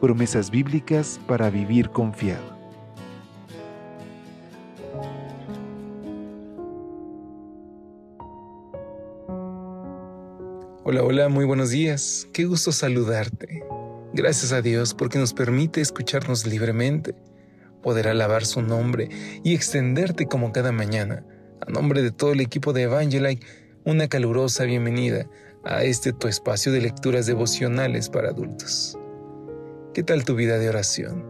promesas bíblicas para vivir confiado. Hola, hola, muy buenos días. Qué gusto saludarte. Gracias a Dios porque nos permite escucharnos libremente, poder alabar su nombre y extenderte como cada mañana. A nombre de todo el equipo de Evangelike, una calurosa bienvenida a este tu espacio de lecturas devocionales para adultos. ¿Qué tal tu vida de oración?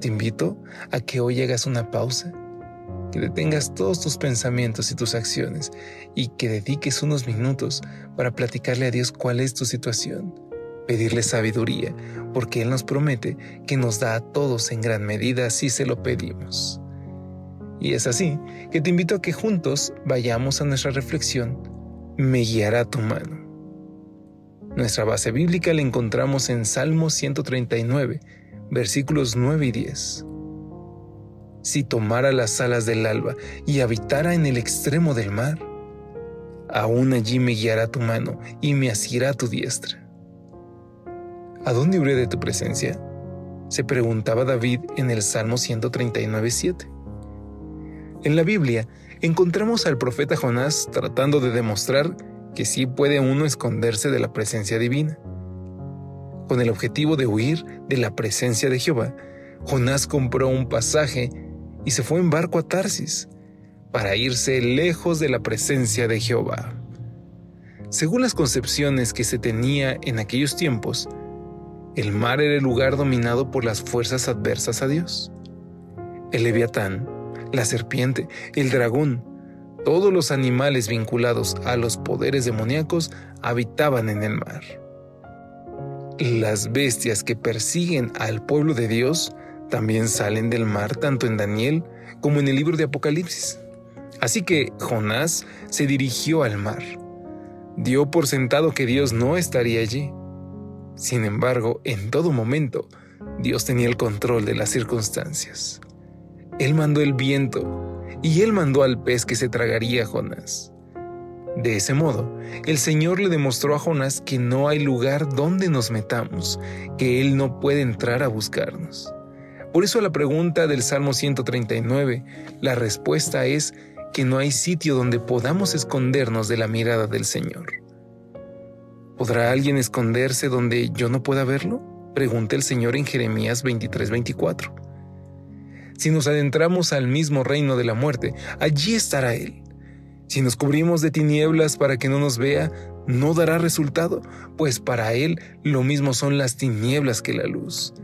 Te invito a que hoy hagas una pausa, que detengas todos tus pensamientos y tus acciones y que dediques unos minutos para platicarle a Dios cuál es tu situación, pedirle sabiduría, porque Él nos promete que nos da a todos en gran medida si se lo pedimos. Y es así que te invito a que juntos vayamos a nuestra reflexión, me guiará tu mano. Nuestra base bíblica la encontramos en Salmo 139, versículos 9 y 10. Si tomara las alas del alba y habitara en el extremo del mar, aún allí me guiará tu mano y me asirá tu diestra. ¿A dónde huiré de tu presencia? se preguntaba David en el Salmo 139, 7. En la Biblia encontramos al profeta Jonás tratando de demostrar que sí puede uno esconderse de la presencia divina. Con el objetivo de huir de la presencia de Jehová, Jonás compró un pasaje y se fue en barco a Tarsis para irse lejos de la presencia de Jehová. Según las concepciones que se tenía en aquellos tiempos, el mar era el lugar dominado por las fuerzas adversas a Dios. El leviatán, la serpiente, el dragón, todos los animales vinculados a los poderes demoníacos habitaban en el mar. Las bestias que persiguen al pueblo de Dios también salen del mar tanto en Daniel como en el libro de Apocalipsis. Así que Jonás se dirigió al mar. Dio por sentado que Dios no estaría allí. Sin embargo, en todo momento, Dios tenía el control de las circunstancias. Él mandó el viento y él mandó al pez que se tragaría a Jonás. De ese modo, el Señor le demostró a Jonás que no hay lugar donde nos metamos, que Él no puede entrar a buscarnos. Por eso la pregunta del Salmo 139, la respuesta es que no hay sitio donde podamos escondernos de la mirada del Señor. ¿Podrá alguien esconderse donde yo no pueda verlo? Pregunta el Señor en Jeremías 23:24. Si nos adentramos al mismo reino de la muerte, allí estará Él. Si nos cubrimos de tinieblas para que no nos vea, no dará resultado, pues para Él lo mismo son las tinieblas que la luz.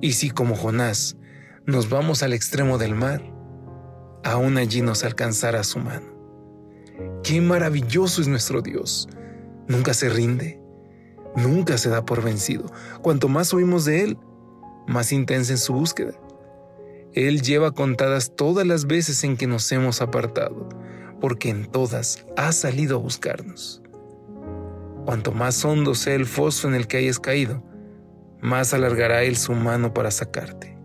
Y si como Jonás nos vamos al extremo del mar, aún allí nos alcanzará su mano. Qué maravilloso es nuestro Dios. Nunca se rinde, nunca se da por vencido. Cuanto más oímos de Él, más intensa es su búsqueda. Él lleva contadas todas las veces en que nos hemos apartado, porque en todas ha salido a buscarnos. Cuanto más hondo sea el foso en el que hayas caído, más alargará Él su mano para sacarte.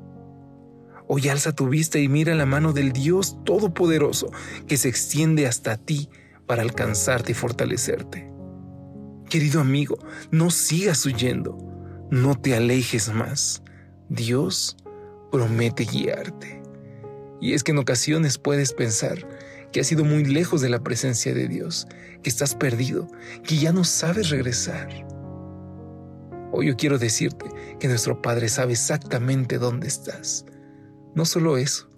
Hoy alza tu vista y mira la mano del Dios Todopoderoso que se extiende hasta ti para alcanzarte y fortalecerte. Querido amigo, no sigas huyendo, no te alejes más. Dios promete guiarte. Y es que en ocasiones puedes pensar que has ido muy lejos de la presencia de Dios, que estás perdido, que ya no sabes regresar. Hoy yo quiero decirte que nuestro Padre sabe exactamente dónde estás. No solo eso,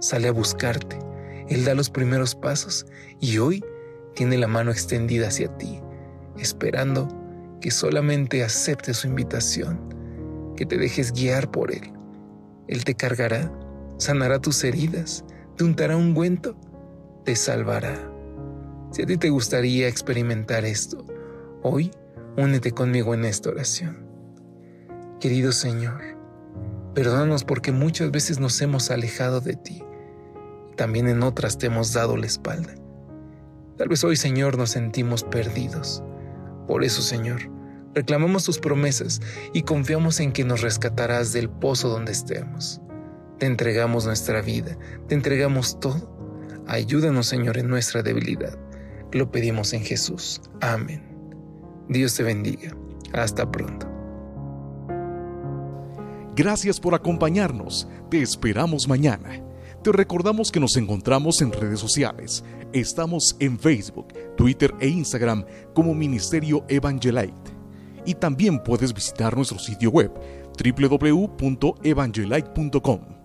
sale a buscarte. Él da los primeros pasos y hoy tiene la mano extendida hacia ti, esperando que solamente aceptes su invitación, que te dejes guiar por Él él te cargará, sanará tus heridas, te untará un ungüento, te salvará. Si a ti te gustaría experimentar esto, hoy únete conmigo en esta oración. Querido Señor, Perdónanos porque muchas veces nos hemos alejado de ti. También en otras te hemos dado la espalda. Tal vez hoy, Señor, nos sentimos perdidos. Por eso, Señor, reclamamos tus promesas y confiamos en que nos rescatarás del pozo donde estemos. Te entregamos nuestra vida, te entregamos todo. Ayúdanos, Señor, en nuestra debilidad. Lo pedimos en Jesús. Amén. Dios te bendiga. Hasta pronto. Gracias por acompañarnos. Te esperamos mañana. Te recordamos que nos encontramos en redes sociales. Estamos en Facebook, Twitter e Instagram como Ministerio Evangelite. Y también puedes visitar nuestro sitio web www.evangelite.com